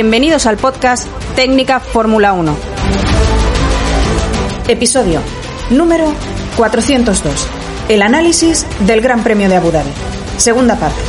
Bienvenidos al podcast Técnica Fórmula 1. Episodio número 402. El análisis del Gran Premio de Abu Dhabi. Segunda parte.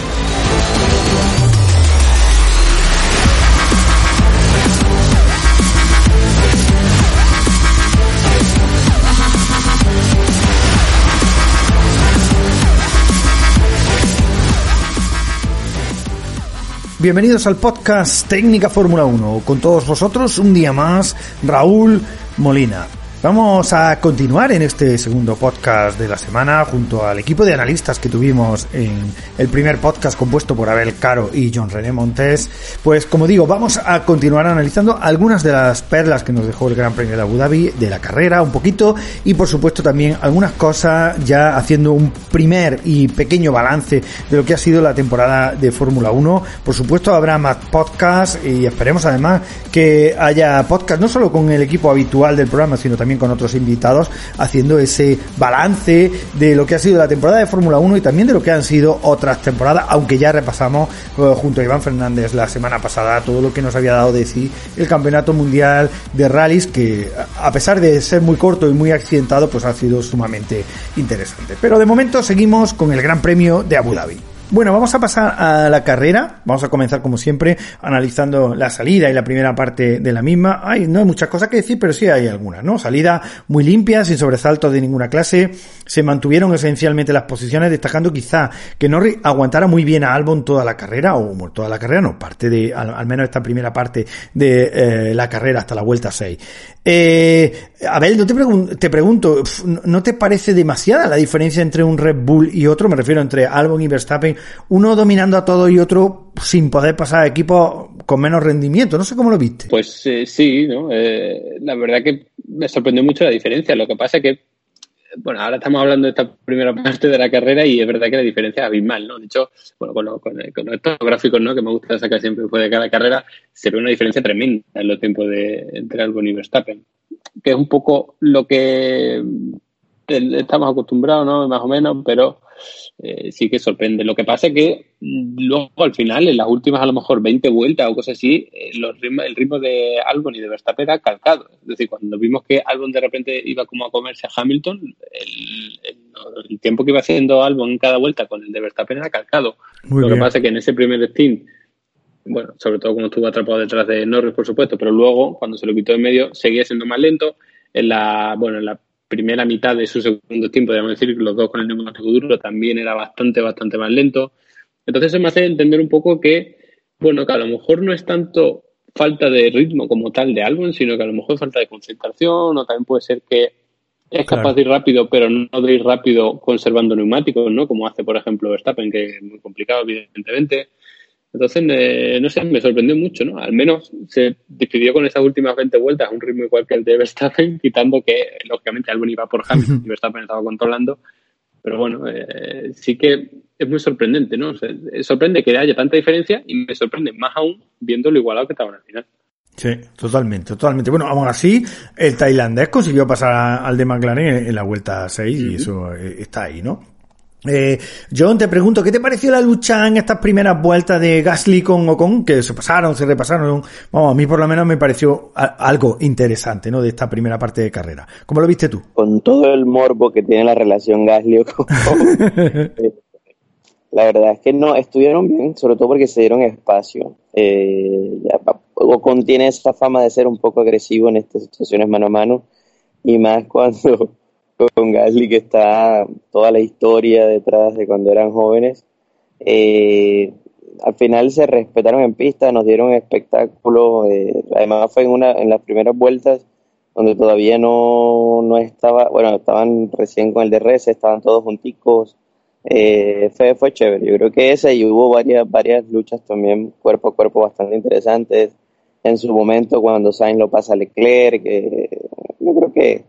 Bienvenidos al podcast Técnica Fórmula 1. Con todos vosotros, un día más, Raúl Molina. Vamos a continuar en este segundo podcast de la semana junto al equipo de analistas que tuvimos en el primer podcast compuesto por Abel Caro y John René Montes. Pues como digo, vamos a continuar analizando algunas de las perlas que nos dejó el Gran Premio de Abu Dhabi, de la carrera un poquito y por supuesto también algunas cosas ya haciendo un primer y pequeño balance de lo que ha sido la temporada de Fórmula 1. Por supuesto habrá más podcasts y esperemos además que haya podcast no solo con el equipo habitual del programa, sino también con otros invitados haciendo ese balance de lo que ha sido la temporada de Fórmula 1 y también de lo que han sido otras temporadas, aunque ya repasamos eh, junto a Iván Fernández la semana pasada todo lo que nos había dado de sí el Campeonato Mundial de Rallys, que a pesar de ser muy corto y muy accidentado, pues ha sido sumamente interesante. Pero de momento seguimos con el Gran Premio de Abu Dhabi. Bueno, vamos a pasar a la carrera. Vamos a comenzar, como siempre, analizando la salida y la primera parte de la misma. Hay, no hay muchas cosas que decir, pero sí hay algunas, ¿no? Salida muy limpia, sin sobresaltos de ninguna clase. Se mantuvieron esencialmente las posiciones, destacando quizá que Norris aguantara muy bien a Albon toda la carrera, o toda la carrera, no, parte de, al, menos esta primera parte de eh, la carrera hasta la vuelta 6. Eh, Abel, no te, te pregunto, ¿no te parece demasiada la diferencia entre un Red Bull y otro? Me refiero entre Albon y Verstappen uno dominando a todo y otro sin poder pasar a equipos con menos rendimiento. No sé cómo lo viste. Pues eh, sí, ¿no? Eh, la verdad que me sorprendió mucho la diferencia. Lo que pasa es que, bueno, ahora estamos hablando de esta primera parte de la carrera y es verdad que la diferencia es abismal, ¿no? De hecho, bueno, con, con, estos gráficos, ¿no? Que me gusta sacar siempre después de cada carrera, se ve una diferencia tremenda en los tiempos de, entre Albon y Verstappen, que es un poco lo que estamos acostumbrados, ¿no? Más o menos, pero eh, sí que sorprende. Lo que pasa es que luego al final, en las últimas a lo mejor 20 vueltas o cosas así, eh, los el ritmo de Albon y de Verstappen era calcado. Es decir, cuando vimos que Albon de repente iba como a comerse a Hamilton, el, el, tiempo que iba haciendo Albon en cada vuelta con el de Verstappen era calcado. Lo que pasa es que en ese primer stint bueno, sobre todo cuando estuvo atrapado detrás de Norris, por supuesto, pero luego, cuando se lo quitó en medio, seguía siendo más lento. En la, bueno, en la primera mitad de su segundo tiempo, debemos decir los dos con el neumático duro también era bastante, bastante más lento. Entonces eso me hace entender un poco que, bueno, que a lo mejor no es tanto falta de ritmo como tal de álbum, sino que a lo mejor falta de concentración o también puede ser que es capaz de ir rápido, pero no de ir rápido conservando neumáticos, ¿no? Como hace, por ejemplo, Verstappen, que es muy complicado, evidentemente. Entonces, eh, no sé, me sorprendió mucho, ¿no? Al menos se despidió con esas últimas 20 vueltas a un ritmo igual que el de Verstappen, quitando que, lógicamente, Albon iba por Hamilton y Verstappen estaba controlando. Pero bueno, eh, sí que es muy sorprendente, ¿no? O sorprende que haya tanta diferencia y me sorprende más aún viendo lo igualado que estaban al final. Sí, totalmente, totalmente. Bueno, aún así, el tailandés consiguió pasar al de McLaren en la vuelta 6 y eso eh, está ahí, ¿no? Eh, John, te pregunto, ¿qué te pareció la lucha en estas primeras vueltas de Gasly con Ocon? Que se pasaron, se repasaron. Vamos, a mí por lo menos me pareció algo interesante, ¿no? De esta primera parte de carrera. ¿Cómo lo viste tú? Con todo el morbo que tiene la relación Gasly-Ocon. Eh, la verdad es que no, estuvieron bien, sobre todo porque se dieron espacio. Eh, Ocon tiene esa fama de ser un poco agresivo en estas situaciones mano a mano. Y más cuando con Gasly, que está toda la historia detrás de cuando eran jóvenes. Eh, al final se respetaron en pista, nos dieron espectáculo. Eh, además fue en una en las primeras vueltas donde todavía no, no estaba, bueno, estaban recién con el DRS, estaban todos junticos. Eh, fue, fue chévere. Yo creo que ese y hubo varias, varias luchas también cuerpo a cuerpo bastante interesantes. en su momento cuando Sainz lo pasa a Leclerc, yo creo que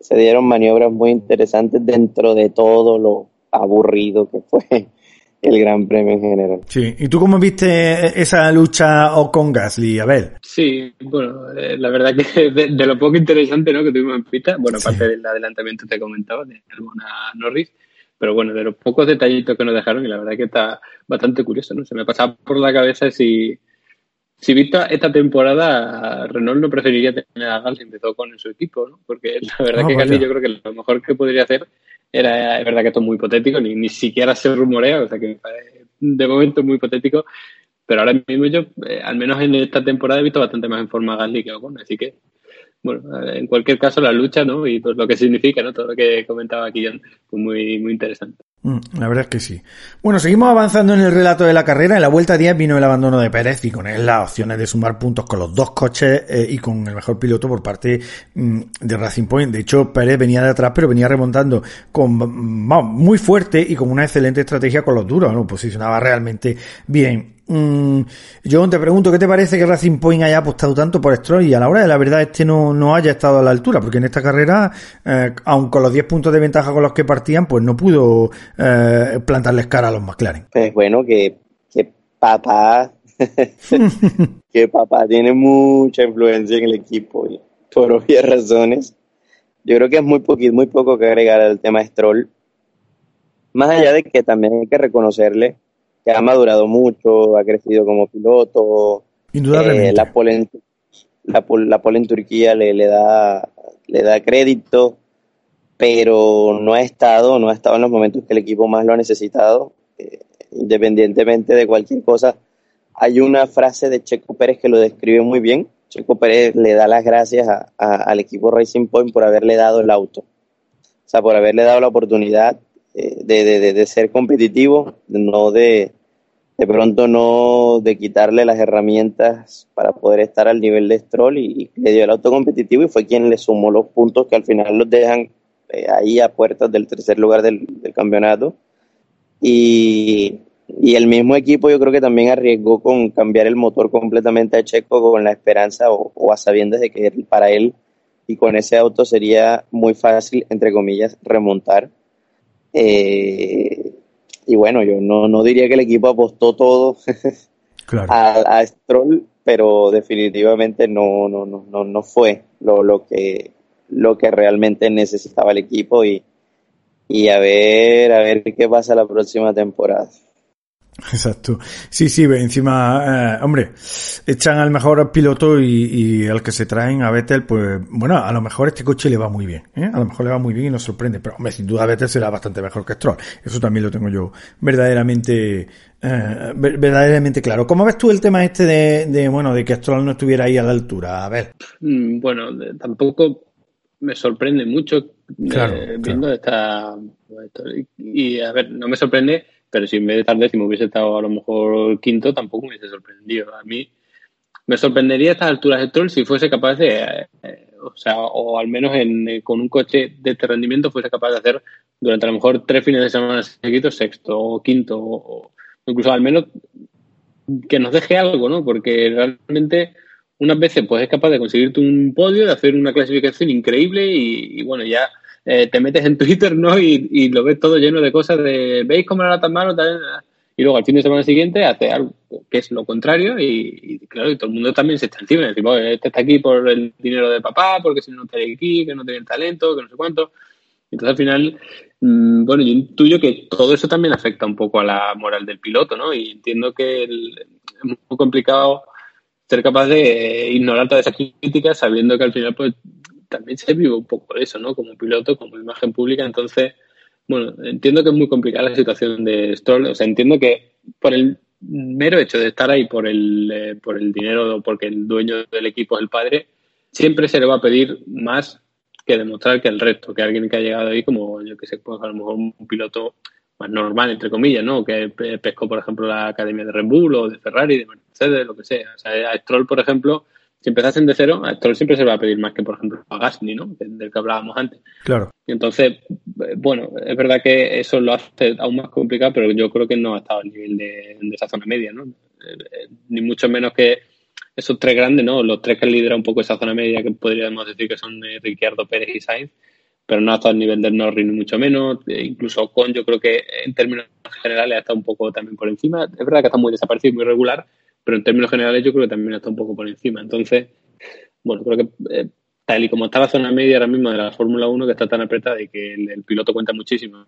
se dieron maniobras muy interesantes dentro de todo lo aburrido que fue el Gran Premio en general. Sí, ¿y tú cómo viste esa lucha o con Gasly, Abel? Sí, bueno, eh, la verdad que de, lo poco interesante ¿no? que tuvimos en pista, bueno, aparte del adelantamiento que te comentaba de alguna Norris, pero bueno, de los pocos detallitos que nos dejaron, y la verdad que está bastante curioso, ¿no? Se me pasaba por la cabeza si, si visto esta temporada, Renault no preferiría tener a Gasly empezó con su equipo, ¿no? Porque la verdad que Gasly yo creo que lo mejor que podría hacer era, es verdad que esto es muy hipotético, ni, ni siquiera se rumorea, o sea que de momento es muy hipotético, pero ahora mismo yo, eh, al menos en esta temporada, he visto bastante más en forma a Gasly que a Ocon, así que, bueno, eh, en cualquier caso la lucha, ¿no? Y pues lo que significa, ¿no? Todo lo que comentaba aquí, pues muy, muy interesante. Mm, la verdad es que sí. Bueno, seguimos avanzando en el relato de la carrera. En la vuelta 10 vino el abandono de Pérez y con él las opciones de sumar puntos con los dos coches eh, y con el mejor piloto por parte mm, de Racing Point. De hecho, Pérez venía de atrás, pero venía remontando con mm, muy fuerte y con una excelente estrategia con los duros. Lo posicionaba realmente bien. Mm, yo te pregunto, ¿qué te parece que Racing Point haya apostado tanto por Stroll y a la hora de la verdad este no, no haya estado a la altura? Porque en esta carrera, eh, aun con los 10 puntos de ventaja con los que partían, pues no pudo eh, plantarles cara a los McLaren. Pues bueno, que, que papá, que papá tiene mucha influencia en el equipo y por obvias razones. Yo creo que es muy poquito, muy poco que agregar al tema de Stroll. Más allá de que también hay que reconocerle que ha madurado mucho, ha crecido como piloto. Indudablemente. Eh, la, pole en, la, en Turquía le, le, da, le da crédito, pero no ha estado, no ha estado en los momentos que el equipo más lo ha necesitado. Eh, independientemente de cualquier cosa, hay una frase de Checo Pérez que lo describe muy bien. Checo Pérez le da las gracias al equipo Racing Point por haberle dado el auto. O sea, por haberle dado la oportunidad eh, de, de, ser competitivo, no de, de pronto no de quitarle las herramientas para poder estar al nivel de Stroll y, le dio el auto competitivo y fue quien le sumó los puntos que al final los dejan eh, ahí a puertas del tercer lugar del, campeonato. Y, y, el mismo equipo yo creo que también arriesgó con cambiar el motor completamente a Checo con la esperanza o, o a sabiendas de que para él y con ese auto sería muy fácil, entre comillas, remontar eh, y bueno, yo no, no diría que el equipo apostó todo a, a, Stroll, pero definitivamente no, no, no, no, fue lo, lo, que, lo que realmente necesitaba el equipo y, y a ver, a ver qué pasa la próxima temporada. Exacto. Sí, sí, encima, eh, hombre, echan al mejor piloto y, y, al que se traen a Vettel, pues, bueno, a lo mejor este coche le va muy bien, ¿eh? A lo mejor le va muy bien y nos sorprende, pero, hombre, sin duda Vettel será bastante mejor que Stroll. Eso también lo tengo yo verdaderamente, eh, verdaderamente claro. ¿Cómo ves tú el tema este de, de, bueno, de que Stroll no estuviera ahí a la altura? A ver. Mm, bueno, tampoco me sorprende mucho eh, viendo esta, y, a ver, no me sorprende pero si en vez de estar décimo hubiese estado a lo mejor quinto, tampoco me hubiese sorprendido. A mí me sorprendería a estas alturas de Troll si fuese capaz de, eh, o sea, o al menos en, eh, con un coche de este rendimiento fuese capaz de hacer durante a lo mejor tres fines de semana seguidos sexto o quinto, o, incluso al menos que nos deje algo, ¿no? Porque realmente unas veces pues es capaz de conseguirte un podio, de hacer una clasificación increíble y bueno, ya eh, te metes en Twitter, ¿no? Y, lo ves todo lleno de cosas de, ¿veis cómo era tan malo? Y luego al fin de semana siguiente hace algo que es lo contrario y, claro, y todo el mundo también se está encima. Decir, este está aquí por el dinero de papá, porque si no estaría aquí, que no tiene talento, que no sé cuánto. Entonces al final, mm, bueno, yo intuyo que todo eso también afecta un poco a la moral del piloto, ¿no? Y entiendo que es muy complicado ser capaz de ignorar todas esas críticas sabiendo que al final pues también se vive un poco eso, ¿no? Como piloto, como imagen pública. Entonces, bueno, entiendo que es muy complicada la situación de Stroll. O sea, entiendo que por el mero hecho de estar ahí por el, eh, por el dinero o porque el dueño del equipo es el padre, siempre se le va a pedir más que demostrar que el resto, que alguien que ha llegado ahí como, yo que sé, pues a lo mejor un piloto más normal, entre comillas, ¿no? Que pescó, por ejemplo, la academia de Red Bull o de Ferrari, de Mercedes, lo que sea. O sea, a Stroll, por ejemplo, si empezasen de cero, a Stroll siempre se va a pedir más que, por ejemplo, a Gasly, ¿no? Del que hablábamos antes. Claro. Y entonces, bueno, es verdad que eso lo hace aún más complicado, pero yo creo que no ha estado al nivel de, esa zona media, ¿no? Eh, ni mucho menos que esos tres grandes, ¿no? Los tres que lideran un poco esa zona media que podríamos decir que son eh, Ricciardo, Pérez y Sainz, pero no hasta el nivel del Norris ni mucho menos. Eh, incluso con, yo creo que en términos generales está un poco también por encima. Es verdad que está muy desaparecido y muy regular, pero en términos generales yo creo que también está un poco por encima. Entonces, bueno, creo que eh, tal y como está la zona media ahora mismo de la Fórmula 1, que está tan apretada y que el, piloto cuenta muchísimo,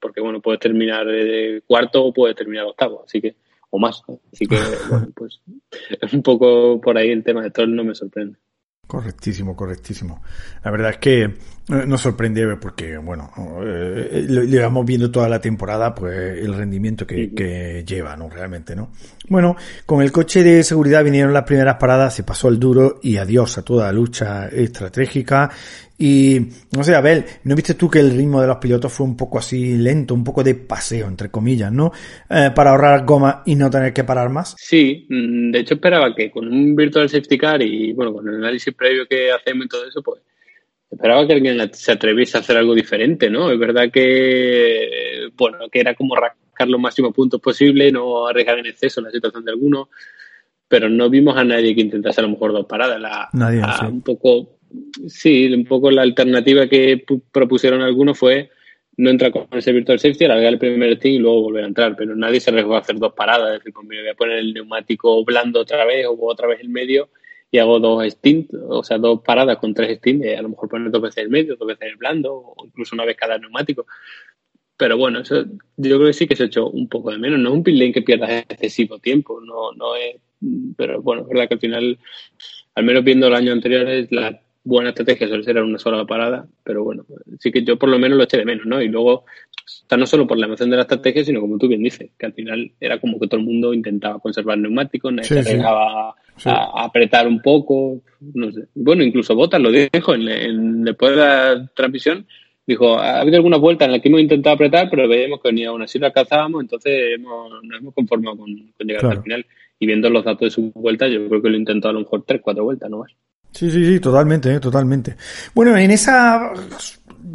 porque bueno, puedes terminar de cuarto o puedes terminar octavo, así que, o más. Así que, bueno, pues es un poco por ahí el tema de todo, no me sorprende. Correctísimo, correctísimo. La verdad es que eh, nos sorprende porque, bueno, eh, llevamos viendo toda la temporada, pues el rendimiento que, que, lleva, ¿no? Realmente, ¿no? Bueno, con el coche de seguridad vinieron las primeras paradas, se pasó el duro y adiós a toda la lucha estratégica y, no sé, Abel, ¿no viste tú que el ritmo de los pilotos fue un poco así lento, un poco de paseo, entre comillas, ¿no? Eh, para ahorrar goma y no tener que parar más. Sí, mm, de hecho esperaba que con un virtual safety car y, bueno, con el análisis previo que hacemos y todo eso, pues esperaba que alguien se atreviese a hacer algo diferente, ¿no? Es verdad que, bueno, que era como rascar los máximos puntos posible, no arriesgar en exceso la situación de alguno, pero no vimos a nadie que intentase a lo mejor dos paradas. La, nadie, Un poco Sí, un poco la alternativa que propusieron algunos fue no entrar con ese virtual safety, alargar el primer stint y luego volver a entrar, pero nadie se arriesgó a hacer dos paradas, es decir, pues voy a poner el neumático blando otra vez o otra vez el medio y hago dos stints, o sea, dos paradas con tres stints, a lo mejor poner dos veces el medio, dos veces el blando o incluso una vez cada neumático. Pero bueno, eso yo creo que sí que se ha hecho un poco de menos. No es un pit lane que pierdas excesivo tiempo, no, no es. Pero bueno, es verdad que al final, al menos viendo el año anterior, es la buena estrategia suele ser una sola parada, pero bueno, sí que yo por lo menos lo eché de menos, ¿no? Y luego, está no solo por la emoción de la estrategia, sino como tú bien dices, que al final era como que todo el mundo intentaba conservar neumáticos, nadie se a, apretar un poco, no sé. Bueno, incluso Botas lo dijo en, después de la transmisión, dijo, ha habido algunas vueltas en las que hemos intentado apretar, pero veíamos que ni aún así lo alcanzábamos, entonces hemos, nos hemos conformado con, llegar hasta el final. Y viendo los datos de su vuelta, yo creo que lo intentó a lo mejor tres, cuatro vueltas, no más. Sí, sí, sí, totalmente, eh, totalmente. Bueno, en ese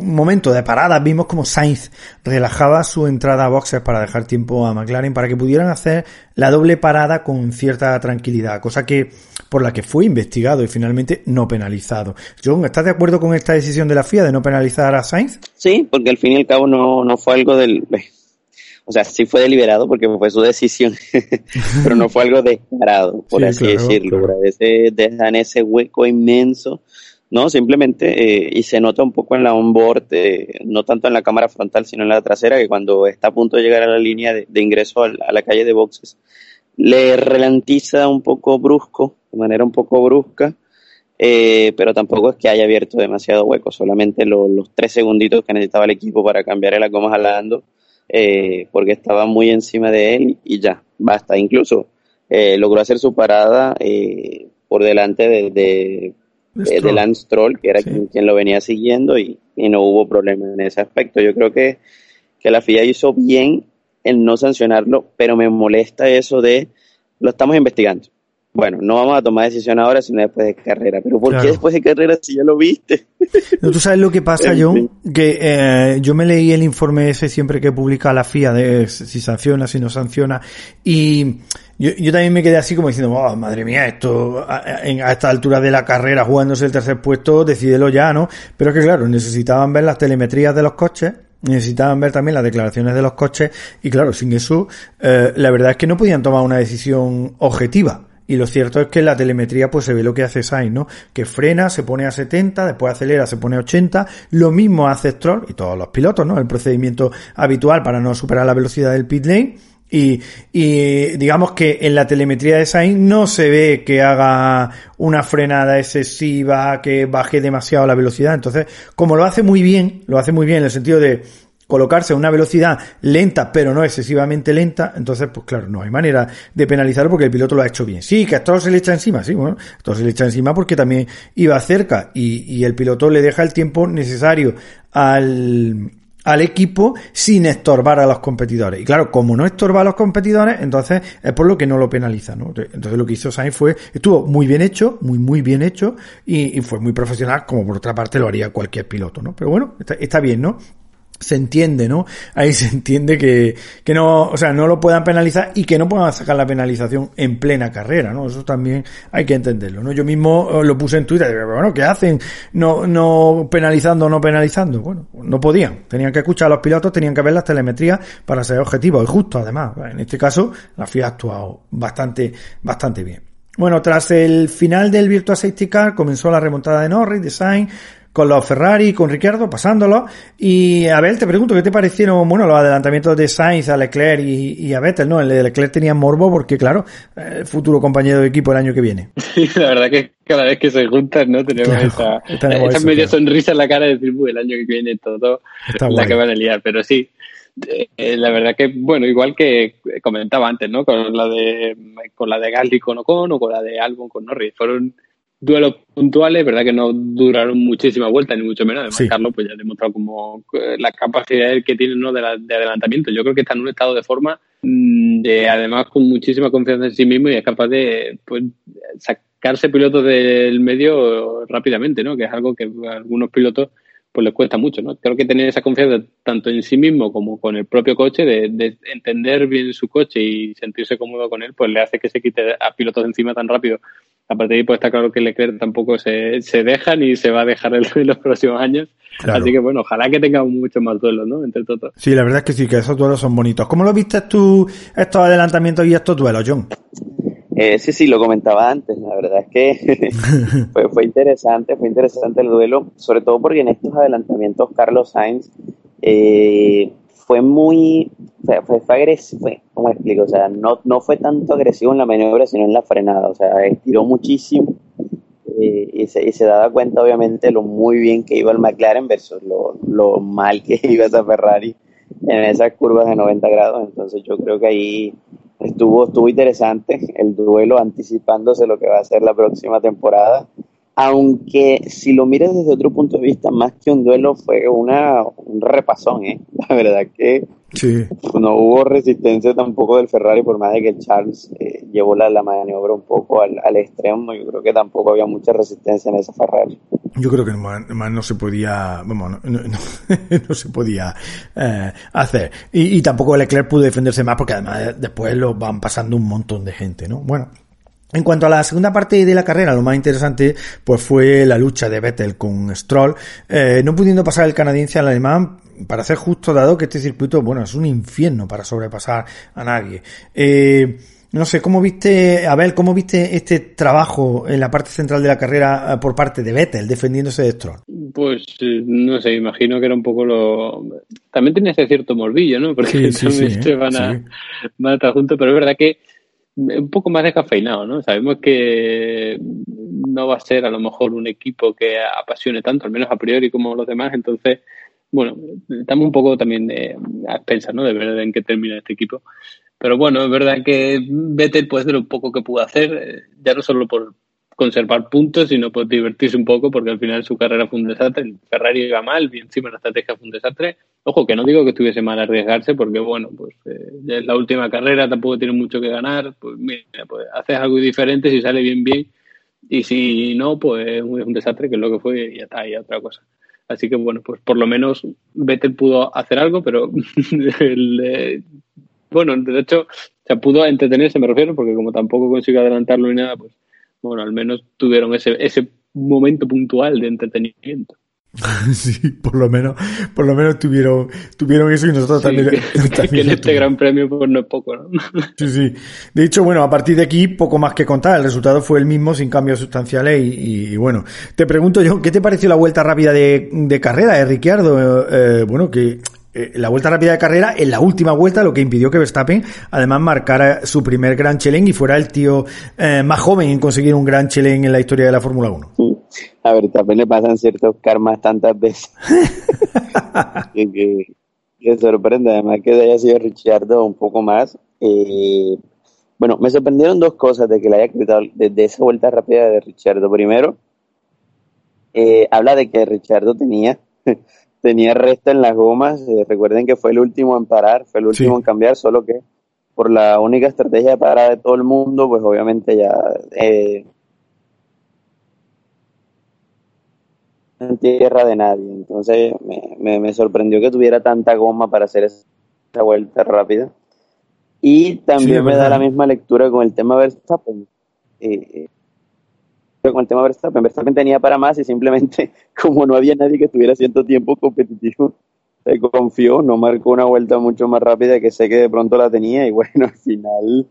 momento de parada vimos como Sainz relajaba su entrada a boxes para dejar tiempo a McLaren para que pudieran hacer la doble parada con cierta tranquilidad, cosa que por la que fue investigado y finalmente no penalizado. John, ¿estás de acuerdo con esta decisión de la FIA de no penalizar a Sainz? Sí, porque al fin y al cabo no, no fue algo del o sea, sí fue deliberado porque fue su decisión, pero no fue algo descarado, por así decirlo. A veces dejan ese hueco inmenso, ¿no? Simplemente, eh, y se nota un poco en la onboard, eh, no tanto en la cámara frontal, sino en la trasera, que cuando está a punto de llegar a la línea de, ingreso a, la calle de boxes, le ralentiza un poco brusco, de manera un poco brusca, eh, pero tampoco es que haya abierto demasiado hueco, solamente los tres segunditos que necesitaba el equipo para cambiar las gomas al lando eh, porque estaba muy encima de él y ya, basta. Incluso eh, logró hacer su parada eh, por delante de, de, de, Lance Troll, que era quien, lo venía siguiendo y, y, no hubo problema en ese aspecto. Yo creo que, que la FIA hizo bien en no sancionarlo, pero me molesta eso de lo estamos investigando bueno, no vamos a tomar decisión ahora, sino después de carrera. Pero ¿por qué después de carrera si ya lo viste? No, Tú sabes lo que pasa, John, que eh, yo me leí el informe ese siempre que publica la FIA de si sanciona, si no sanciona, y yo, yo también me quedé así como diciendo, oh, madre mía, esto a, a, esta altura de la carrera, jugándose el tercer puesto, decídelo ya, ¿no? Pero es que claro, necesitaban ver las telemetrías de los coches, necesitaban ver también las declaraciones de los coches, y claro, sin eso, eh, la verdad es que no podían tomar una decisión objetiva. Y lo cierto es que en la telemetría pues se ve lo que hace Sainz, ¿no? Que frena, se pone a 70, después acelera, se pone a 80, lo mismo hace Stroll y todos los pilotos, ¿no? El procedimiento habitual para no superar la velocidad del pit lane. Y, y digamos que en la telemetría de Sainz no se ve que haga una frenada excesiva, que baje demasiado la velocidad. Entonces, como lo hace muy bien, lo hace muy bien en el sentido de colocarse a una velocidad lenta, pero no excesivamente lenta, entonces, pues claro, no hay manera de penalizarlo porque el piloto lo ha hecho bien. Sí, que a todos se le echa encima, sí, bueno, a todos se le echa encima porque también iba cerca y, y el piloto le deja el tiempo necesario al, al equipo sin estorbar a los competidores. Y claro, como no estorba a los competidores, entonces es por lo que no lo penaliza, ¿no? Entonces lo que hizo Sainz fue, estuvo muy bien hecho, muy, muy bien hecho, y, fue muy profesional, como por otra parte lo haría cualquier piloto, ¿no? Pero bueno, está bien, ¿no? Se entiende, ¿no? Ahí se entiende que, que no, o sea, no lo puedan penalizar y que no puedan sacar la penalización en plena carrera, ¿no? Eso también hay que entenderlo, ¿no? Yo mismo eh, lo puse en Twitter, bueno, ¿qué hacen? No, no penalizando, no penalizando. Bueno, no podían. Tenían que escuchar a los pilotos, tenían que ver las telemetrías para ser objetivos. Y justo, además, en este caso, la FIA ha actuado bastante, bastante bien. Bueno, tras el final del Virtua Safety Car comenzó la remontada de Norris, de Sainz, con los Ferrari, con Ricciardo, pasándolo. Y Abel, te pregunto, ¿qué te parecieron, bueno, los adelantamientos de Sainz a Leclerc y, a Vettel, ¿no? El de Leclerc tenía morbo porque, claro, el futuro compañero de equipo el año que viene. Sí, la verdad que cada vez que se juntan, ¿no? Tenemos esa, esa media sonrisa en la cara de decir, el año que viene todo la que van a liar. Pero sí, eh, la verdad que, bueno, igual que comentaba antes, ¿no? Con la de, con la de Gasly con Ocon o con la de Albon con Norris. Fueron duelos puntuales, verdad que no duraron muchísimas vueltas, ni mucho menos. Además, Carlos pues ya ha demostrado como eh, la capacidad que tiene ¿no? de, adelantamiento. Yo creo que está en un estado de forma mm, de además con muchísima confianza en sí mismo y es capaz de pues, sacarse pilotos del medio rápidamente, ¿no? Que es algo que a algunos pilotos pues les cuesta mucho, ¿no? Creo que tener esa confianza tanto en sí mismo como con el propio coche, de, de, entender bien su coche y sentirse cómodo con él, pues le hace que se quite a pilotos encima tan rápido Aparte de ahí, pues está claro que Leclerc tampoco se, se deja ni se va a dejar en los próximos años. Así que bueno, ojalá que tengamos muchos más duelos, ¿no? Entre todos. Sí, la verdad es que sí, que esos duelos son bonitos. ¿Cómo lo viste tú, estos adelantamientos y estos duelos, John? Eh, sí, sí, lo comentaba antes. La verdad es que fue, fue interesante, fue interesante el duelo, sobre todo porque en estos adelantamientos Carlos Sainz eh, fue muy, fue, fue, agresivo, ¿cómo explico? O sea, no, no fue tanto agresivo en la maniobra, sino en la frenada, o sea, estiró muchísimo eh, y, se, y, se, daba cuenta obviamente lo muy bien que iba el McLaren versus lo, lo mal que iba esa Ferrari en esas curvas de 90 grados, entonces yo creo que ahí estuvo, estuvo interesante el duelo anticipándose lo que va a ser la próxima temporada aunque si lo miras desde otro punto de vista, más que un duelo fue una, un repasón, ¿eh? La verdad que no hubo resistencia tampoco del Ferrari, por más de que Charles eh, llevó la, la, maniobra un poco al, al, extremo, yo creo que tampoco había mucha resistencia en esa Ferrari. Yo creo que más, no se podía, vamos, no, no, no se podía eh, hacer. Y, y tampoco Leclerc pudo defenderse más porque además después lo van pasando un montón de gente, ¿no? Bueno, en cuanto a la segunda parte de la carrera, lo más interesante pues fue la lucha de Vettel con Stroll, eh, no pudiendo pasar el canadiense al alemán, para ser justo dado que este circuito, bueno, es un infierno para sobrepasar a nadie. Eh, no sé, ¿cómo viste, Abel, cómo viste este trabajo en la parte central de la carrera eh, por parte de Vettel, defendiéndose de Stroll? Pues, no sé, imagino que era un poco lo... También tiene ese cierto morbillo, ¿no? Porque sí, también sí, van, a, van a estar juntos, pero es verdad que un poco más descafeinado, ¿no? Sabemos que no va a ser a lo mejor un equipo que apasione tanto, al menos a priori como los demás, entonces, bueno, estamos un poco también de, a expensas, ¿no? De ver en qué termina este equipo. Pero bueno, es verdad que Vettel puede ser un poco que pudo hacer, eh, ya no solo por, conservar puntos, sino pues divertirse un poco, porque al final su carrera fue un desastre. El Ferrari iba mal, y encima la estrategia fue un desastre. Ojo, que no digo que estuviese mal arriesgarse, porque bueno, pues eh, es la última carrera, tampoco tiene mucho que ganar. Pues mira, pues haces algo diferente, si sale bien, bien. Y si no, pues es un desastre, que es lo que fue, y ya está, y otra cosa. Así que bueno, pues por lo menos Vettel pudo hacer algo, pero el, eh, bueno, de hecho, se pudo entretenerse, me refiero, porque como tampoco consiguió adelantarlo ni nada, pues bueno, al menos tuvieron ese, ese momento puntual de entretenimiento. sí, por lo menos, por lo menos tuvieron, tuvieron eso y nosotros también, que en este gran premio pues no es poco, ¿no? sí, sí. De hecho, bueno, a partir de aquí poco más que contar. El resultado fue el mismo sin cambios sustanciales y, y, bueno, te pregunto yo, ¿qué te pareció la vuelta rápida de, de carrera de Ricciardo? Eh, bueno, que eh, la vuelta rápida de carrera en la última vuelta, lo que impidió que Verstappen además marcara su primer gran Cheleng y fuera el tío eh, más joven en conseguir un gran Cheleng en la historia de la Fórmula 1. A Verstappen le pasan ciertos karmas tantas veces que, que, sorprende, además que haya sido Richardo un poco más. Eh, bueno, me sorprendieron dos cosas de que le haya gritado desde esa vuelta rápida de Richardo. Primero, habla de que Richardo tenía tenía resta en las gomas. Eh, recuerden que fue el último en parar, fue el último en cambiar, solo que por la única estrategia de parada de todo el mundo, pues obviamente ya... Eh, en tierra de nadie. Entonces me, me, sorprendió que tuviera tanta goma para hacer esa vuelta rápida. Y también me da la misma lectura con el tema Verstappen. Eh, eh, con el tema Verstappen, Verstappen tenía para más y simplemente como no había nadie que estuviera haciendo tiempo competitivo, se confió, no marcó una vuelta mucho más rápida que sé que de pronto la tenía y bueno, al final,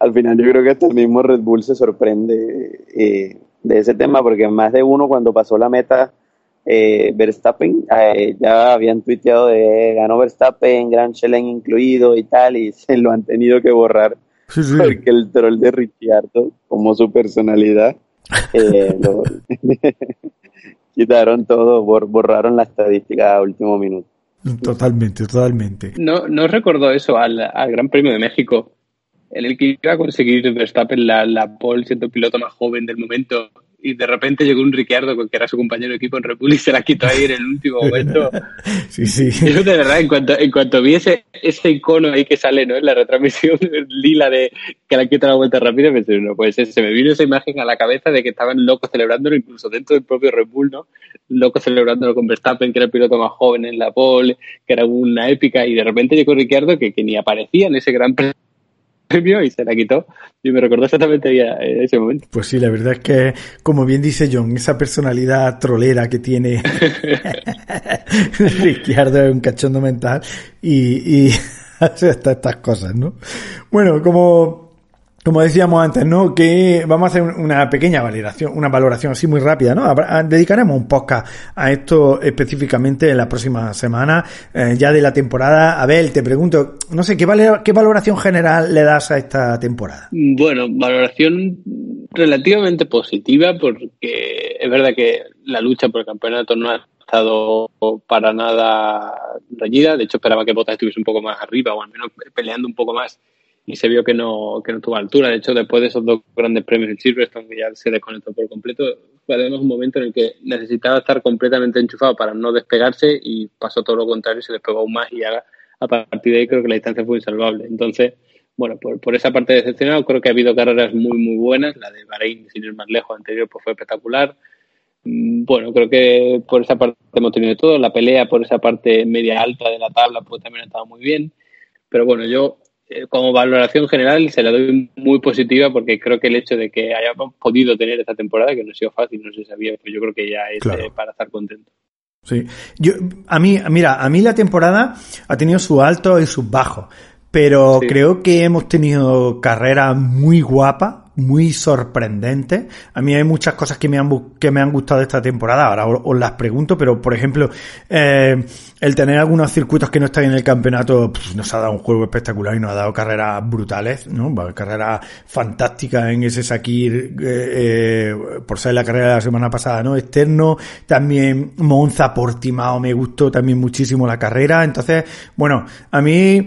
al final yo creo que hasta el mismo Red Bull se sorprende eh, de ese tema porque más de uno cuando pasó la meta eh, Verstappen eh, ya habían tuiteado de ganó Verstappen, Gran Chelen incluido y tal y se lo han tenido que borrar porque el troll de Ricciardo como su personalidad lo, quitaron todo, borraron la estadística a último minuto. Totalmente, totalmente. No, no recordó eso al, al, Gran Premio de México, en el que iba a conseguir Verstappen la, la pole siendo el piloto más joven del momento y de repente llegó un Ricciardo que era su compañero de equipo en República y se la quitó ahí en el último momento. sí, sí. Yo de verdad, en cuanto, en cuanto vi ese, ese icono ahí que sale ¿no? en la retransmisión lila de que la quita la vuelta rápida, pensé, no pues se me vino esa imagen a la cabeza de que estaban locos celebrándolo, incluso dentro del propio Red Bull, ¿no? Locos celebrándolo con Verstappen, que era el piloto más joven en la pole, que era una épica, y de repente llegó Ricciardo que, que ni aparecía en ese gran premio premio y se la quitó. Y me recordó exactamente en ese momento. Pues sí, la verdad es que, como bien dice John, esa personalidad trolera que tiene Ricciardo es un cachondo mental y, y hace hasta estas cosas, ¿no? Bueno, como como decíamos antes, ¿no? Que vamos a hacer una pequeña valoración, una valoración así muy rápida, ¿no? Dedicaremos un podcast a esto específicamente en la próxima semana, eh, ya de la temporada. Abel, te pregunto, no sé, ¿qué, ¿qué valoración general le das a esta temporada? Bueno, valoración relativamente positiva porque es verdad que la lucha por el campeonato no ha estado para nada reñida. De hecho, esperaba que Bottas estuviese un poco más arriba o al menos peleando un poco más y se vio que no, que no tuvo altura. De hecho, después de esos dos grandes premios en Silverstone, que ya se desconectó por completo, un momento en el que necesitaba estar completamente enchufado para no despegarse y pasó todo lo contrario, se despegó aún más y ya a partir de ahí creo que la distancia fue insalvable. Entonces, bueno, por, por esa parte decepcionado, creo que ha habido carreras muy, muy buenas. La de Bahrein, sin ir más lejos, anterior, pues fue espectacular. Mm, bueno, creo que por esa parte hemos tenido todo. La pelea por esa parte media alta de la tabla, pues también ha estado muy bien. Pero bueno, yo como valoración general se la doy muy positiva porque creo que el hecho de que hayamos podido tener esta temporada, que no ha sido fácil, no se sabía, pues yo creo que ya es eh, para estar contento. Sí, yo, a mí, mira, a mí la temporada ha tenido sus altos y sus bajos, pero creo que hemos tenido carreras muy guapas muy sorprendente. A mí hay muchas cosas que me han, que me han gustado esta temporada, ahora os, las pregunto, pero por ejemplo, eh, el tener algunos circuitos que no están en el campeonato nos ha dado un juego espectacular y nos ha dado carreras brutales, ¿no? Carreras fantásticas en ese Sakir, eh, eh, por ser la carrera de la semana pasada, ¿no? Externo, también Monza, Portimao, me gustó también muchísimo la carrera, entonces, bueno, a mí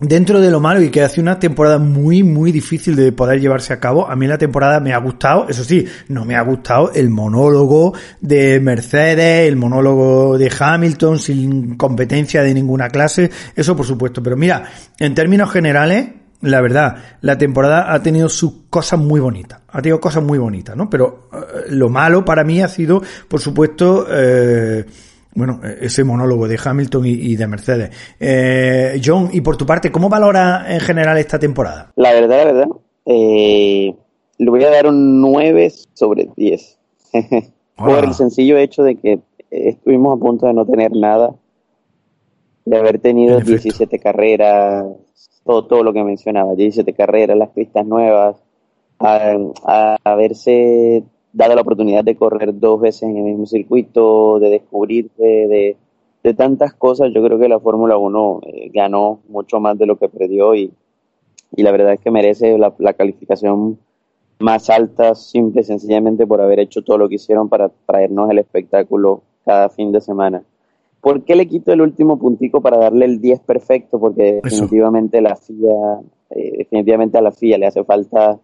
dentro de lo malo y que hace una temporada muy, muy difícil de poder llevarse a cabo, a mí la temporada me ha gustado, eso sí, no me ha gustado el monólogo de Mercedes, el monólogo de Hamilton sin competencia de ninguna clase, eso por supuesto, pero mira, en términos generales, la verdad, la temporada ha tenido sus cosas muy bonitas, ha tenido cosas muy bonitas, ¿no? Pero eh, lo malo para mí ha sido, por supuesto, eh, bueno, e-, ese monólogo de Hamilton y, de Mercedes. Eh, John, y por tu parte, ¿cómo valora en general esta temporada? La verdad, la verdad, eh, le voy a dar un 9 sobre 10. por el sencillo hecho de que estuvimos a punto de no tener nada, de haber tenido 17 carreras, todo, todo lo que mencionaba, 17 carreras, las pistas nuevas, a, a haberse dada la oportunidad de correr dos veces en el mismo circuito, de descubrirse, de, de tantas cosas, yo creo que la Fórmula 1 eh, ganó mucho más de lo que perdió y, y la verdad es que merece la, la, calificación más alta, simple y sencillamente por haber hecho todo lo que hicieron para traernos el espectáculo cada fin de semana. ¿Por qué le quito el último puntico para darle el 10 perfecto? Porque definitivamente la FIA, eh, definitivamente a la FIA le hace falta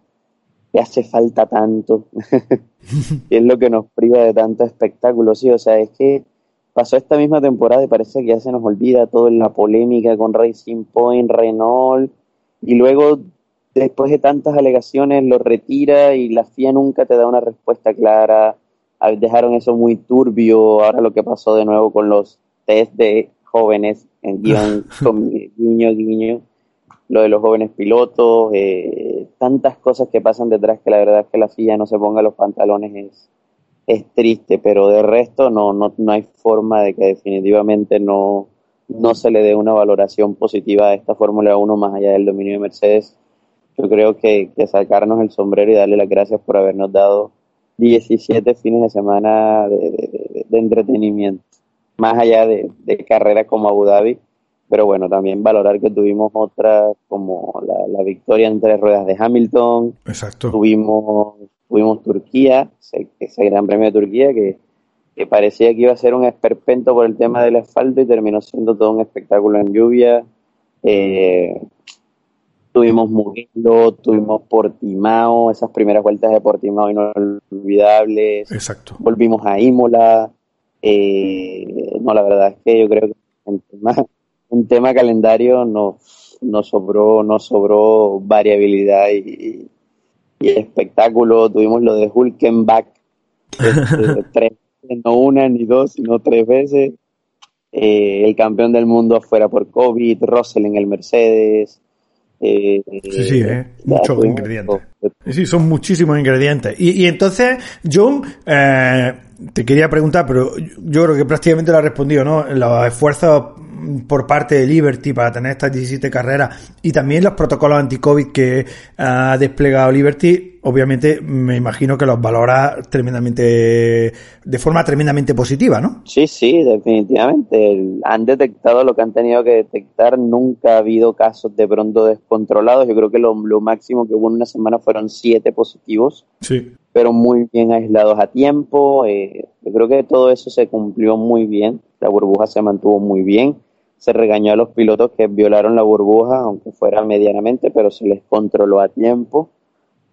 le hace falta tanto, es lo que nos priva de tanto espectáculo, sí, o sea, es que pasó esta misma temporada y parece que ya se nos olvida todo en la polémica con Racing Point, Renault, y luego después de tantas alegaciones lo retira y la FIA nunca te da una respuesta clara, dejaron eso muy turbio. Ahora lo que pasó de nuevo con los test de jóvenes en guion, con guiño, guiño, lo de los jóvenes pilotos, eh, tantas cosas que pasan detrás que la verdad es que la FIA no se ponga los pantalones es, es triste, pero de resto no, no, no hay forma de que definitivamente no, no se le dé una valoración positiva a esta Fórmula 1 más allá del dominio de Mercedes. Yo creo que, sacarnos el sombrero y darle las gracias por habernos dado 17 fines de semana de, entretenimiento, más allá de, carreras como Abu Dhabi, pero bueno, también valorar que tuvimos otras como la, victoria en tres ruedas de Hamilton, Exacto. tuvimos, tuvimos Turquía, ese, ese gran premio de Turquía que, que parecía que iba a ser un esperpento por el tema del asfalto y terminó siendo todo un espectáculo en lluvia. Eh, Tuvimos Mugello, tuvimos Portimao, esas primeras vueltas de Portimao inolvidables. Exacto. Volvimos a Imola. Eh, no, la verdad es que yo creo que tema, en tema calendario nos, nos sobró, nos sobró variabilidad y, espectáculo. Tuvimos lo de Hulkenbach, este, tres, no una ni dos, sino tres veces. Eh, el campeón del mundo afuera por COVID, Russell en el Mercedes, sí, sí, ¿eh? muchos ingredientes. Sí, son muchísimos ingredientes. Y, y entonces, John, eh, te quería preguntar, pero yo creo que prácticamente lo ha respondido, ¿no? Los esfuerzos por parte de Liberty para tener estas 17 carreras y también los protocolos anti-COVID que ha desplegado Liberty, obviamente me imagino que los valora tremendamente, de forma tremendamente positiva, ¿no? Sí, sí, definitivamente. Han detectado lo que han tenido que detectar. Nunca ha habido casos de pronto descontrolados. Yo creo que lo, máximo que hubo en una semana fueron siete positivos. Sí. Pero muy bien aislados a tiempo. Eh, yo creo que todo eso se cumplió muy bien. La burbuja se mantuvo muy bien se regañó a los pilotos que violaron la burbuja, aunque fuera medianamente, pero se les controló a tiempo.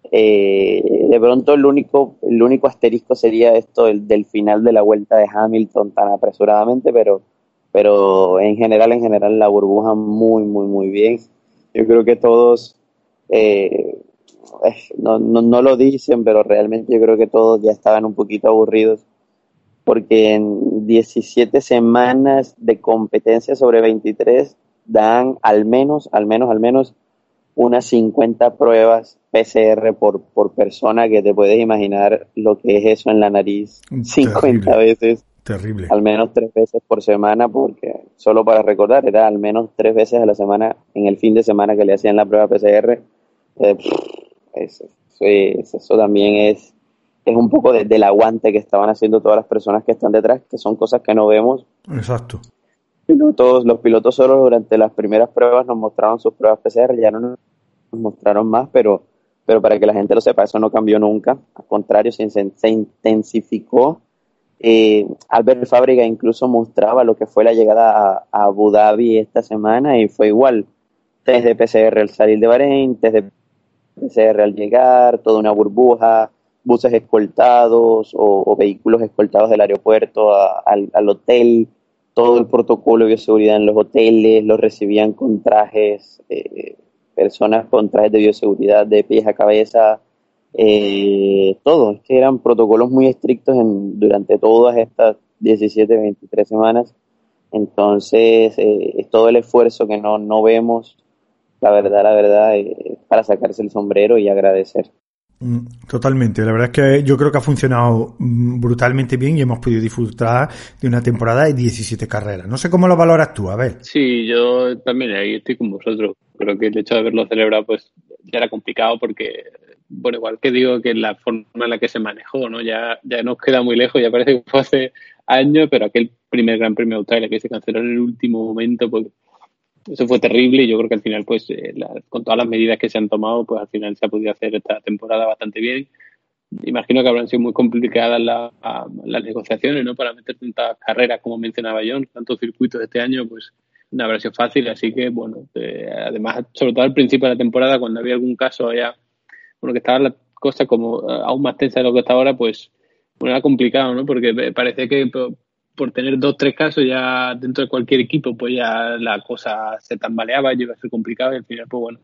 Eh, de pronto el único, el único asterisco sería esto del, final de la vuelta de Hamilton tan apresuradamente, pero, pero en general, en general la burbuja muy, muy, muy bien. Yo creo que todos, eh, no, no, no lo dicen, pero realmente yo creo que todos ya estaban un poquito aburridos porque en 17 semanas de competencia sobre 23 dan al menos, al menos, al menos unas 50 pruebas PCR por, por persona que te puedes imaginar lo que es eso en la nariz 50 veces. Terrible. Al menos tres veces por semana, porque solo para recordar, era al menos tres veces a la semana en el fin de semana que le hacían la prueba PCR. Eh, eso, eso también es es un poco de, del aguante que estaban haciendo todas las personas que están detrás, que son cosas que no vemos. Exacto. Todos los pilotos solo durante las primeras pruebas nos mostraron sus pruebas PCR, ya no nos mostraron más, pero, pero para que la gente lo sepa, eso no cambió nunca. Al contrario, se, se intensificó. Eh, Albert Fábrica incluso mostraba lo que fue la llegada a, Abu Dhabi esta semana y fue igual. Test de PCR al salir de Bahrein, test de PCR al llegar, toda una burbuja, buses escoltados o, vehículos escoltados del aeropuerto al, hotel, todo el protocolo de bioseguridad en los hoteles, los recibían con trajes, eh, personas con trajes de bioseguridad de pies a cabeza, eh, todo, es que eran protocolos muy estrictos en, durante todas estas 17, 23 semanas. Entonces, eh, es todo el esfuerzo que no, no vemos, la verdad, la verdad, para sacarse el sombrero y agradecer. Mm, totalmente, la verdad es que yo creo que ha funcionado mm, brutalmente bien y hemos podido disfrutar de una temporada de 17 carreras. No sé cómo lo valoras tú, a ver. Sí, yo también ahí estoy con vosotros. Creo que el hecho de haberlo celebrado pues ya era complicado porque, bueno, igual que digo que la forma en la que se manejó, ¿no? Ya, ya nos queda muy lejos, ya parece que fue hace años, pero aquel primer Gran Premio de Australia que se canceló en el último momento, pues eso fue terrible y yo creo que al final, pues, eh, con todas las medidas que se han tomado, pues al final se ha podido hacer esta temporada bastante bien. Imagino que habrán sido muy complicadas las negociaciones, ¿no? Para meter tantas carreras como mencionaba John, tantos circuitos este año, pues no habrá sido fácil. Así que, bueno, eh, además, sobre todo al principio de la temporada, cuando había algún caso allá, bueno, que estaba la cosa como eh, aún más tensa de lo que está ahora, pues, bueno, era complicado, ¿no? Porque parece que por tener dos, tres casos ya dentro de cualquier equipo, pues ya la cosa se tambaleaba y iba a ser complicado y al final, pues bueno,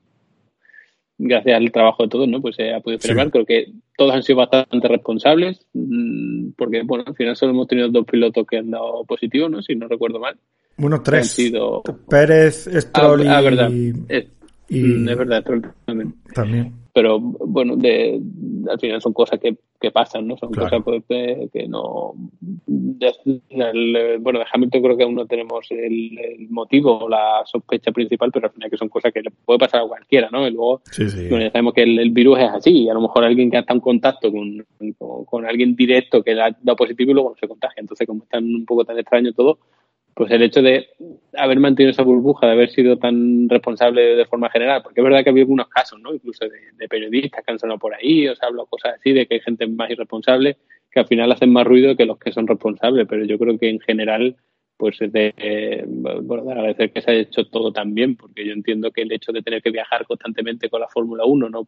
gracias al trabajo de todos, ¿no? Pues se ha podido celebrar. Creo que todos han sido bastante responsables, mm, porque, bueno, al final solo hemos tenido dos pilotos que han dado positivo, ¿no? Si no recuerdo mal. Bueno, tres. Han sido... Pérez, Stroll ah, ah, verdad. y... Es, y- mm, es verdad, Stroll también. También. Pero, bueno, de, al final son cosas que, que pasan, ¿no? Son Claro. cosas pues, que, no... de- el- bueno, de Hamilton creo que aún no tenemos el, el motivo o la sospecha principal, pero al final que son cosas que le puede pasar a cualquiera, ¿no? Y luego Sí, sí. bueno, ya sabemos que el, el virus es así, y a lo mejor alguien que está en contacto con, con, con alguien directo que le ha dado positivo y luego no se contagia. Entonces, como están un poco tan extraño todo, pues el hecho de haber mantenido esa burbuja, de haber sido tan responsable de forma general, porque es verdad que había algunos casos, ¿no? Incluso de, de periodistas que han sonado por ahí, o se ha hablado cosas así, de que hay gente más irresponsable que al final hacen más ruido que los que son responsables, pero yo creo que en general pues es de, bueno, de agradecer que se haya hecho todo tan bien, porque yo entiendo que el hecho de tener que viajar constantemente con la Fórmula 1, no,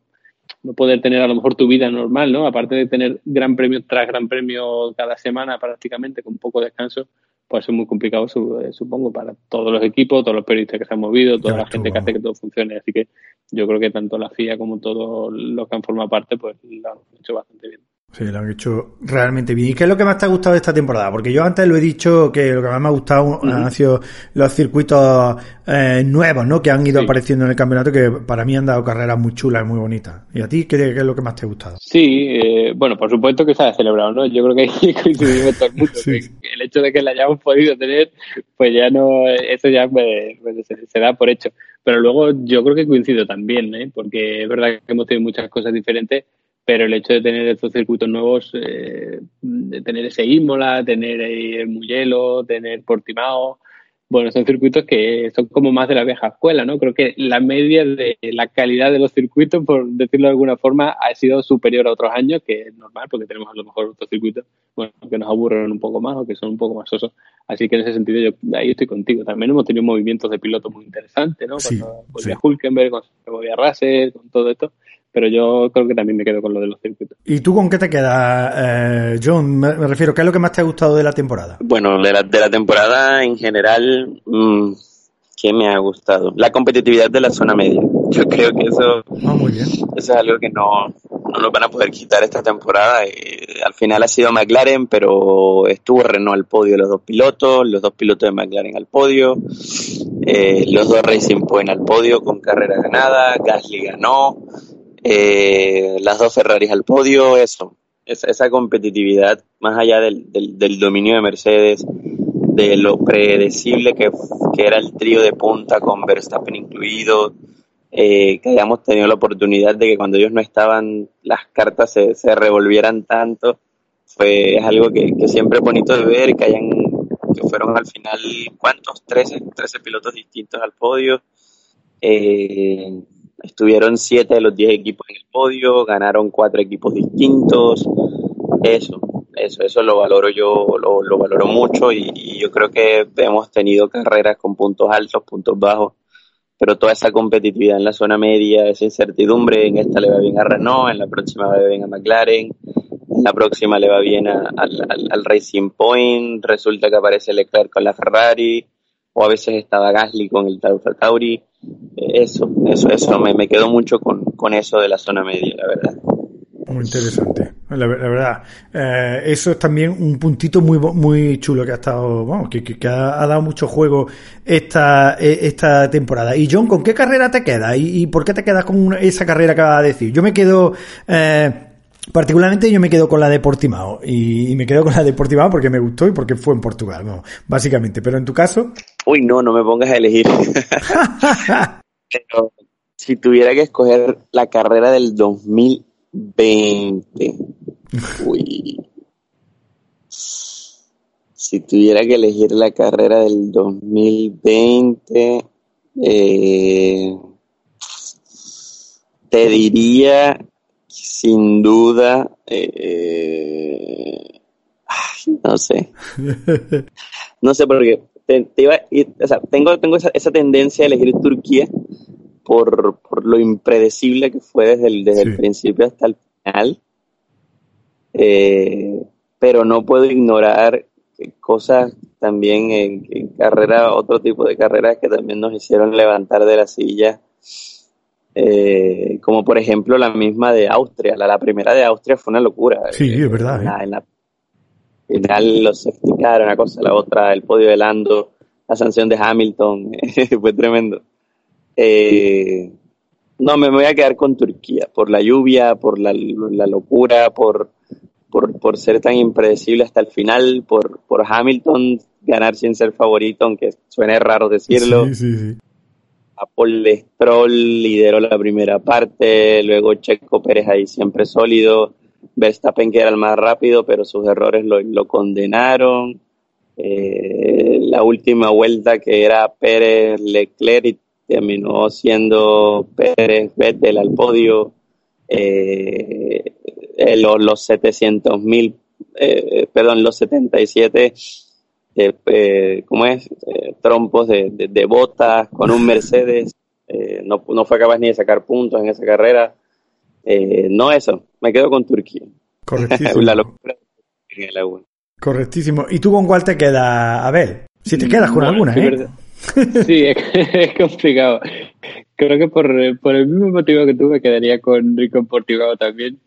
no poder tener a lo mejor tu vida normal, ¿no? Aparte de tener gran premio tras gran premio cada semana prácticamente con poco descanso, pues es muy complicado, eh, supongo, para todos los equipos, todos los periodistas que se han movido, toda Ya la gente que hace que todo funcione. Así que yo creo que tanto la FIA como todos los que han formado parte, pues lo han hecho bastante bien. Sí, lo han hecho realmente bien. ¿Y qué es lo que más te ha gustado de esta temporada? Porque yo antes lo he dicho que lo que más me ha gustado han sido los circuitos eh, nuevos, ¿no? Que han ido Sí. apareciendo en el campeonato, que para mí han dado carreras muy chulas y muy bonitas. ¿Y a ti qué, qué es lo que más te ha gustado? Sí, eh, bueno, por supuesto que se ha celebrado, ¿no? Yo creo que ahí coincidimos todo el mundo. Sí. que El hecho de que la hayamos podido tener, pues ya no, eso ya pues, se, se da por hecho. Pero luego yo creo que coincido también, ¿eh? Porque es verdad que hemos tenido muchas cosas diferentes, pero el hecho de tener estos circuitos nuevos, eh, de tener ese Imola, tener el Mugello, tener Portimao, bueno, son circuitos que son como más de la vieja escuela, ¿no? Creo que la media de la calidad de los circuitos, por decirlo de alguna forma, ha sido superior a otros años, que es normal porque tenemos a lo mejor otros circuitos, bueno, que nos aburren un poco más o que son un poco más sosos. Así que en ese sentido yo ahí estoy contigo. También hemos tenido movimientos de pilotos muy interesantes, ¿no? Sí, Cuando volvía sí. Hulkenberg, cuando se volvía Russell, con todo esto. Pero yo creo que también me quedo con lo de los circuitos. ¿Y tú con qué te quedas, eh, John? Me, me refiero, ¿qué es lo que más te ha gustado de la temporada? Bueno, de la, de la temporada en general, mm, ¿qué me ha gustado? La competitividad de la zona media. Yo creo que eso, Ah, muy bien. eso es algo que no, no nos van a poder quitar esta temporada. Eh, al final ha sido McLaren, pero estuvo Renault al podio los dos pilotos, los dos pilotos de McLaren al podio, eh, los dos Racing Point al podio con carrera ganada, Gasly ganó, eh, las dos Ferraris al podio, eso, esa, esa competitividad, más allá del, del, del dominio de Mercedes, de lo predecible que, que era el trío de punta con Verstappen incluido, eh, que hayamos tenido la oportunidad de que cuando ellos no estaban las cartas se, se revolvieran tanto, fue es algo que, que siempre es bonito de ver, que hayan que fueron al final, ¿cuántos? 13, 13 pilotos distintos al podio. Eh, estuvieron 7 de los 10 equipos en el podio, ganaron 4 equipos distintos. Eso, eso, eso lo valoro yo, lo, lo valoro mucho y, y yo creo que hemos tenido carreras con puntos altos, puntos bajos, pero toda esa competitividad en la zona media, esa incertidumbre, en esta le va bien a Renault, en la próxima le va bien a McLaren, en la próxima le va bien a- al, al- al Racing Point, resulta que aparece Leclerc con la Ferrari, o a veces estaba Gasly con el Tauri, Eh, eso, eso, eso, me, me quedo mucho con, con eso de la zona media, la verdad. Muy interesante, la, ver- la verdad. Eh, eso es también un puntito muy muy chulo que ha estado, vamos, que, que- ha, ha dado mucho juego esta, eh, esta temporada. Y John, ¿con qué carrera te quedas? ¿Y, y por qué te quedas con esa carrera que acabas de decir? Yo me quedo, eh, particularmente yo me quedo con la de Portimao. Y, y me quedo con la de Portimao porque me gustó y porque fue en Portugal, vamos, básicamente. Pero en tu caso, Uy, no, no me pongas a elegir. Pero si tuviera que escoger la carrera del 2020, uy. Si tuviera que elegir la carrera del 2020, eh, te diría sin duda, eh, ay, no sé. No sé por qué. Te, iba o sea, tengo, tengo esa, esa tendencia a elegir Turquía por, por lo impredecible que fue desde el, desde Sí. el principio hasta el final. Eh, pero no puedo ignorar que cosas también en, en carrera, otro tipo de carreras que también nos hicieron levantar de la silla. Eh, como por ejemplo la misma de Austria. La, la, primera de Austria fue una locura. Sí, es verdad. En la, en la final los explicaron una cosa, la otra, el podio de Lando, la sanción de Hamilton, fue tremendo. Eh, no, me voy a quedar con Turquía, por la lluvia, por la, la locura, por, por, por, ser tan impredecible hasta el final, por, por Hamilton ganar sin ser favorito, aunque suene raro decirlo. Sí, sí, sí. Paul Stroll lideró la primera parte, luego Checo Pérez ahí siempre sólido, Verstappen que era el más rápido, pero sus errores lo, condenaron. Eh, la última vuelta que era Pérez Leclerc terminó siendo Pérez Vettel al podio. Eh, los, los 700 mil, eh, perdón, los 77, eh, eh, ¿cómo es? Eh, trompos de, de, de, botas con un Mercedes. no, no fue capaz ni de sacar puntos en esa carrera. no eso, me quedo con Turquía. Correctísimo. La locura en el agua. Correctísimo. ¿Y tú con cuál te quedas, Abel? Si te quedas con Bueno, alguna, sí, ¿eh? verdad. Sí, es, es complicado. Creo que por, por el mismo motivo que tú me quedaría con, con Portimao también.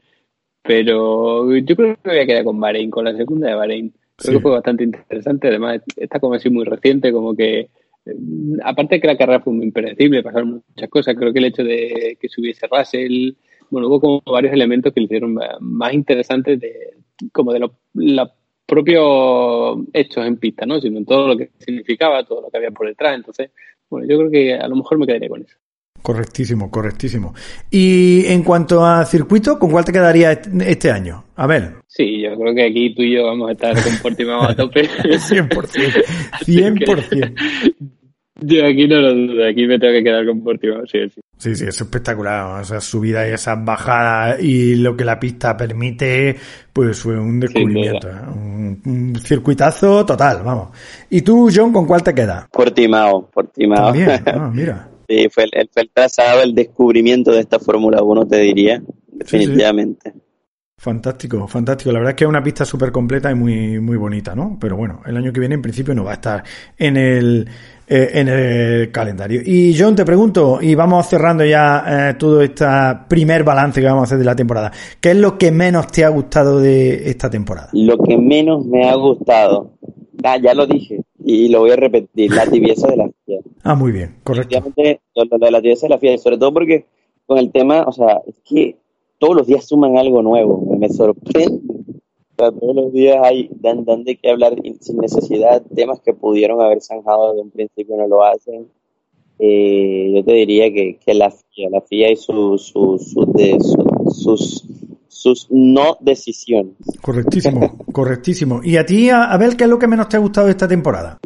Pero yo creo que me voy a quedar con Bahrein, con la segunda de Bahrein. Creo Sí. que fue bastante interesante. Además, está como así muy reciente, como que. eh, Aparte de que la carrera fue muy impredecible, pasaron muchas cosas. Creo que el hecho de que subiese Russell, bueno, hubo como varios elementos que le hicieron más interesantes de, como de los los propios hechos en pista, ¿no? Sino en todo lo que significaba, todo lo que había por detrás. Entonces, bueno, yo creo que a lo mejor me quedaría con eso. Correctísimo, correctísimo. Y en cuanto a circuito, ¿con cuál te quedaría est- este año? Abel. Sí, yo creo que aquí tú y yo vamos a estar con Portimao a tope. 100%. Así que 100%. Yo aquí no lo dudo, aquí me tengo que quedar con Portimao, sí, sí. Sí, sí, es espectacular. O sea, subida y esas bajadas y lo que la pista permite, pues fue un descubrimiento. ¿eh? Un, un circuitazo total, vamos. ¿Y tú, John, con cuál te quedas? Portimao, Portimao. También. Ah, mira. Sí, fue el, fue el trazado, el descubrimiento de esta Fórmula 1, te diría, definitivamente. Fantástico, fantástico. La verdad es que es una pista súper completa y muy, muy bonita, ¿no? Pero bueno, el año que viene en principio no va a estar en el, eh, en el calendario. Y John, te pregunto, y vamos cerrando ya eh, todo este primer balance que vamos a hacer de la temporada. ¿Qué es lo que menos te ha gustado de esta temporada? Lo que menos me ha gustado, ah, ya lo dije, y lo voy a repetir, la tibieza de la FIA. Ah, muy bien, correcto. Lo, lo de la tibieza la FIA, sobre todo porque con el tema, o sea, es que todos los días suman algo nuevo, me, me sorprende. O sea, todos los días hay, dan, dan de qué hablar sin necesidad, temas que pudieron haber zanjado desde un principio no lo hacen. Eh, yo te diría que, que la FIA, la FIA y su, su, su- de- su- sus, sus no decisiones. Correctísimo, correctísimo. ¿Y a ti, Abel, qué es lo que menos te ha gustado de esta temporada?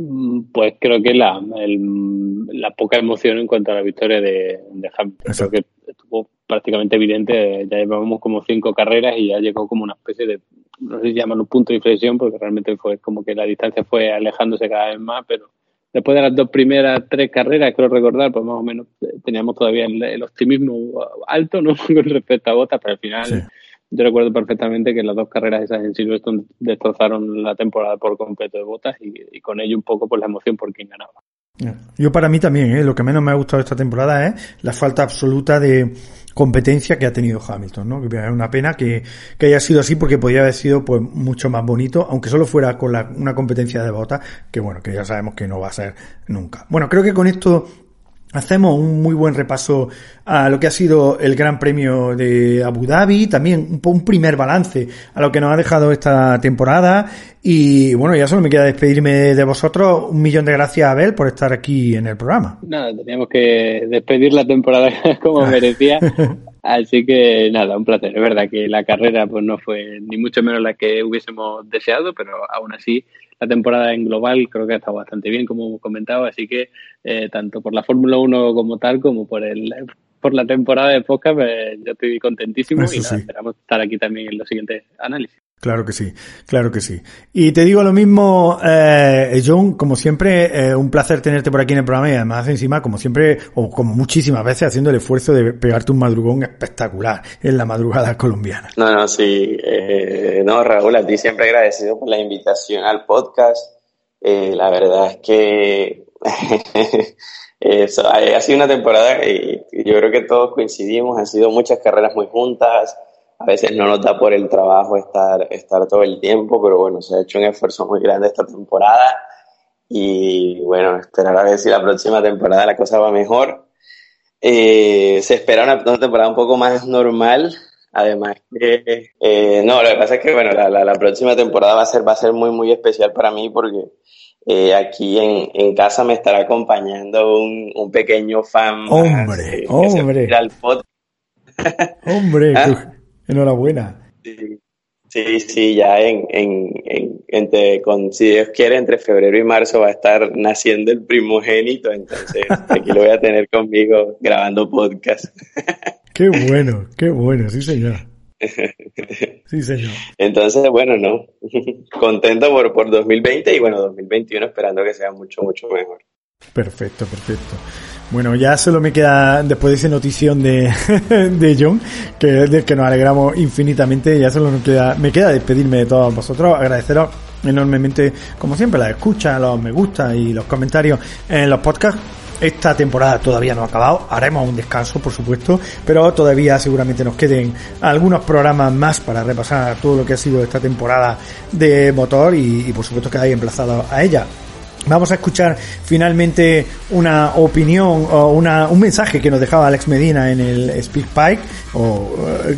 Pues creo que la, el- la poca emoción en cuanto a la victoria de, de Hamilton. Creo que estuvo prácticamente evidente. Ya llevamos como cinco carreras y ya llegó como una especie de, no sé si llaman un punto de inflexión, porque realmente fue como que la distancia fue alejándose cada vez más, pero después de las dos primeras tres carreras, creo recordar, pues más o menos eh, teníamos todavía el, el optimismo alto, ¿no? Con respecto a Bottas, pero al final Sí. Yo recuerdo perfectamente que las dos carreras esas en Silverstone destrozaron la temporada por completo de Bottas y, con ello un poco por la emoción por quien ganaba. Yo para mí también, ¿eh? lo que menos me ha gustado esta temporada es la falta absoluta de competencia que ha tenido Hamilton, ¿no? Es una pena que, que haya sido así porque podría haber sido pues mucho más bonito, aunque solo fuera con la- una competencia de botas, que bueno, que ya sabemos que no va a ser nunca. Bueno, creo que con esto hacemos un muy buen repaso a lo que ha sido el Gran Premio de Abu Dhabi, también un, primer balance a lo que nos ha dejado esta temporada y bueno, ya solo me queda despedirme de vosotros. Un millón de gracias Abel por estar aquí en el programa. Nada, teníamos que despedir la temporada como merecía. Así que nada, un placer. Es verdad que la carrera pues no fue ni mucho menos la que hubiésemos deseado, pero aún así la temporada en global creo que ha estado bastante bien, como hemos comentado. Así que eh, tanto por la Fórmula 1 como tal, como por el por la temporada de podcast, pues, yo estoy contentísimo Eso y nada, sí. esperamos estar aquí también en los siguientes análisis. Claro que sí, claro que sí. Y te digo lo mismo, eh, John, como siempre, eh, un placer tenerte por aquí en el programa y además encima, como siempre, o como muchísimas veces, haciendo el esfuerzo de pegarte un madrugón espectacular en la madrugada colombiana. No, no, sí. eh, no, Raúl, a ti siempre agradecido por la invitación al podcast. Eh, la verdad es que eso, ha, sido una temporada y, y yo creo que todos coincidimos, han sido muchas carreras muy juntas, a veces no nos da por el trabajo estar, estar todo el tiempo, pero bueno, se ha hecho un esfuerzo muy grande esta temporada y bueno, esperar a ver si la próxima temporada la cosa va mejor. Eh, se espera una, temporada un poco más normal, además que, eh, no, lo que pasa es que bueno, la, la, próxima temporada va a ser, va a ser muy, muy especial para mí porque eh, aquí en, en, casa me estará acompañando un, un pequeño fan. Hombre, hombre. hombre, ¿Ah? Enhorabuena. Sí. Sí, sí, ya en, en, en, entre, con, si Dios quiere, entre febrero y marzo va a estar naciendo el primogénito, entonces aquí lo voy a tener conmigo grabando podcast. Qué bueno, qué bueno, sí señor. Sí señor. Entonces, bueno, no, contento por, por 2020 y bueno, 2021 esperando que sea mucho, mucho mejor. Perfecto, perfecto. Bueno, ya solo me queda, después de esa notición de, de John, que del que nos alegramos infinitamente, ya solo me queda, me queda despedirme de todos vosotros, agradeceros enormemente, como siempre, la escucha, los me gusta y los comentarios en los podcasts. Esta temporada todavía no ha acabado, haremos un descanso, por supuesto, pero todavía seguramente nos queden algunos programas más para repasar todo lo que ha sido esta temporada de motor y, por supuesto que hay emplazado a ella. Vamos a escuchar finalmente una opinión o una, un mensaje que nos dejaba Alex Medina en el SpeakPipe, o, eh,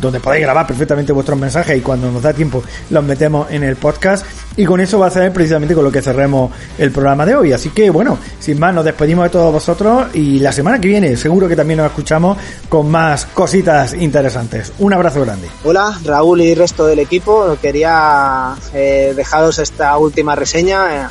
donde podéis grabar perfectamente vuestros mensajes y cuando nos da tiempo los metemos en el podcast. Y con eso va a ser precisamente con lo que cerremos el programa de hoy. Así que bueno, sin más, nos despedimos de todos vosotros y la semana que viene seguro que también nos escuchamos con más cositas interesantes. Un abrazo grande. Hola, Raúl y resto del equipo. Quería eh, dejaros esta última reseña.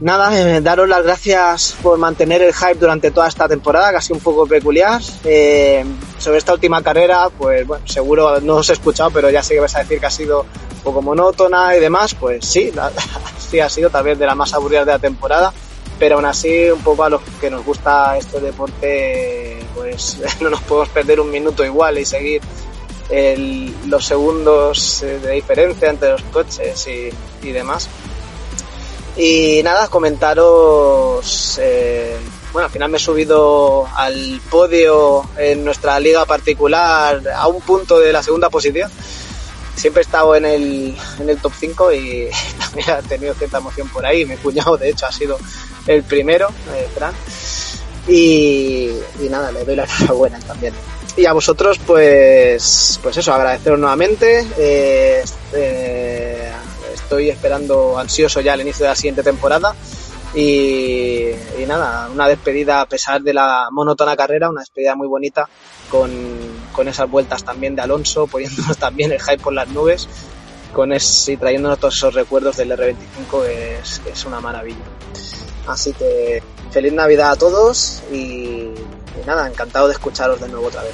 Nada, eh, daros las gracias por mantener el hype durante toda esta temporada, casi un poco peculiar. Eh, sobre esta última carrera, pues bueno, seguro no os he escuchado, pero ya sé que vas a decir que ha sido un poco monótona y demás. Pues sí, sí ha sido tal vez de las más aburridas de la temporada, pero aún así, un poco a los que nos gusta este deporte, pues no nos podemos perder un minuto igual y seguir el, los segundos eh, de diferencia entre los coches y, y demás. Y nada, comentaros. Eh, bueno, al final me he subido al podio en nuestra liga particular a un punto de la segunda posición. Siempre he estado en el, en el top 5 y también he tenido cierta emoción por ahí. Mi cuñado, de hecho, ha sido el primero, eh, Fran. Y, y, nada, le doy la enhorabuena también. Y a vosotros, pues, pues eso, agradeceros nuevamente. Eh, eh, estoy esperando ansioso ya el inicio de la siguiente temporada. Y, nada, una despedida a pesar de la monótona carrera, una despedida muy bonita con, con esas vueltas también de Alonso, poniéndonos también el hype por las nubes con y trayéndonos todos esos recuerdos del R25 es, es una maravilla. Así que feliz Navidad a todos y, y nada, encantado de escucharos de nuevo otra vez.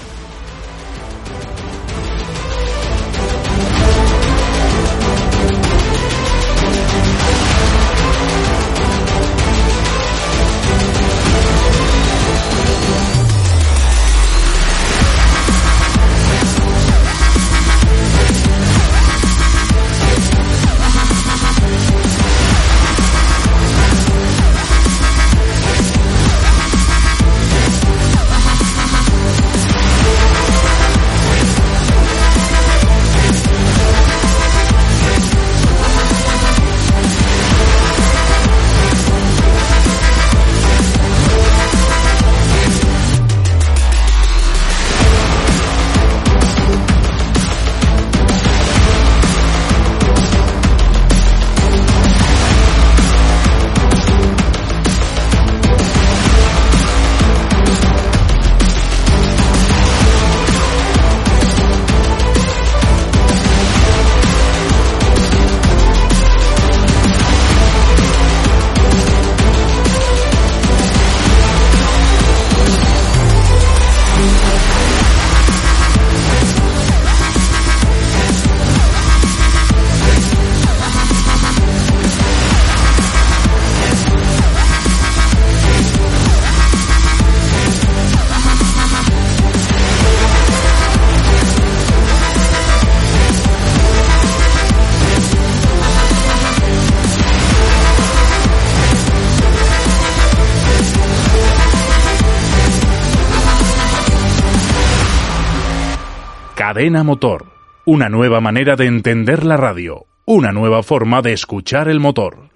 Cadena Motor. Una nueva manera de entender la radio. Una nueva forma de escuchar el motor.